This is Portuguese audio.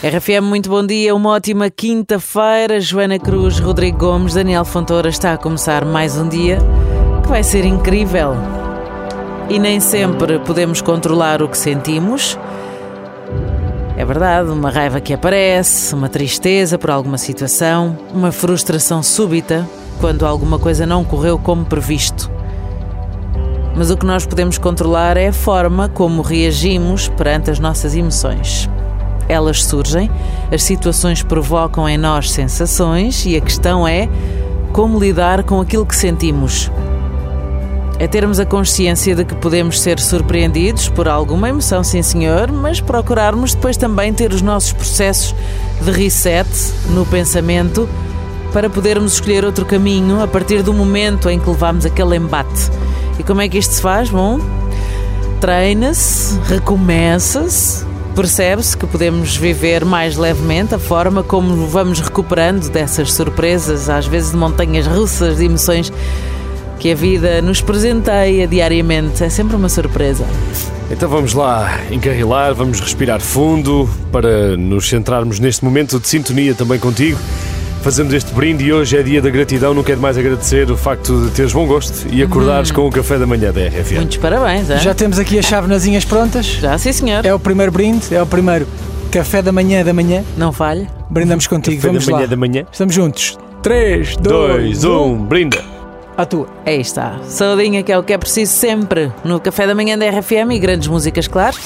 RFM, muito bom dia, uma ótima quinta-feira. Joana Cruz, Rodrigo Gomes, Daniel Fontoura está a começar mais um dia que vai ser incrível. E nem sempre podemos controlar o que sentimos. É verdade, uma raiva que aparece, uma tristeza por alguma situação, uma frustração súbita quando alguma coisa não correu como previsto. Mas o que nós podemos controlar é a forma como reagimos perante as nossas emoções. Elas surgem, as situações provocam em nós sensações e a questão é como lidar com aquilo que sentimos. É termos a consciência de que podemos ser surpreendidos por alguma emoção, sim senhor, mas procurarmos depois também ter os nossos processos de reset no pensamento para podermos escolher outro caminho a partir do momento em que levamos aquele embate. E como é que isto se faz? Bom, treina-se, recomeça-se, percebe-se que podemos viver mais levemente a forma como vamos recuperando dessas surpresas, às vezes de montanhas russas de emoções que a vida nos presenteia diariamente. É sempre uma surpresa. Então vamos lá encarrilar, vamos respirar fundo para nos centrarmos neste momento de sintonia também contigo. Fazemos este brinde e hoje é dia da gratidão. Não quero mais agradecer o facto de teres bom gosto e acordares hum. com o café da manhã da RFM. Muitos parabéns, é? Já temos aqui as chavenazinhas prontas. Já, sim, senhor. É o primeiro brinde, é o primeiro café da manhã da manhã. Não falha. Brindamos contigo, café vamos da manhã lá. da manhã. Estamos juntos. 3, 2, 1, brinda. À tua. Aí está. Saudinha, que é o que é preciso sempre no café da manhã da RFM e grandes músicas, claro.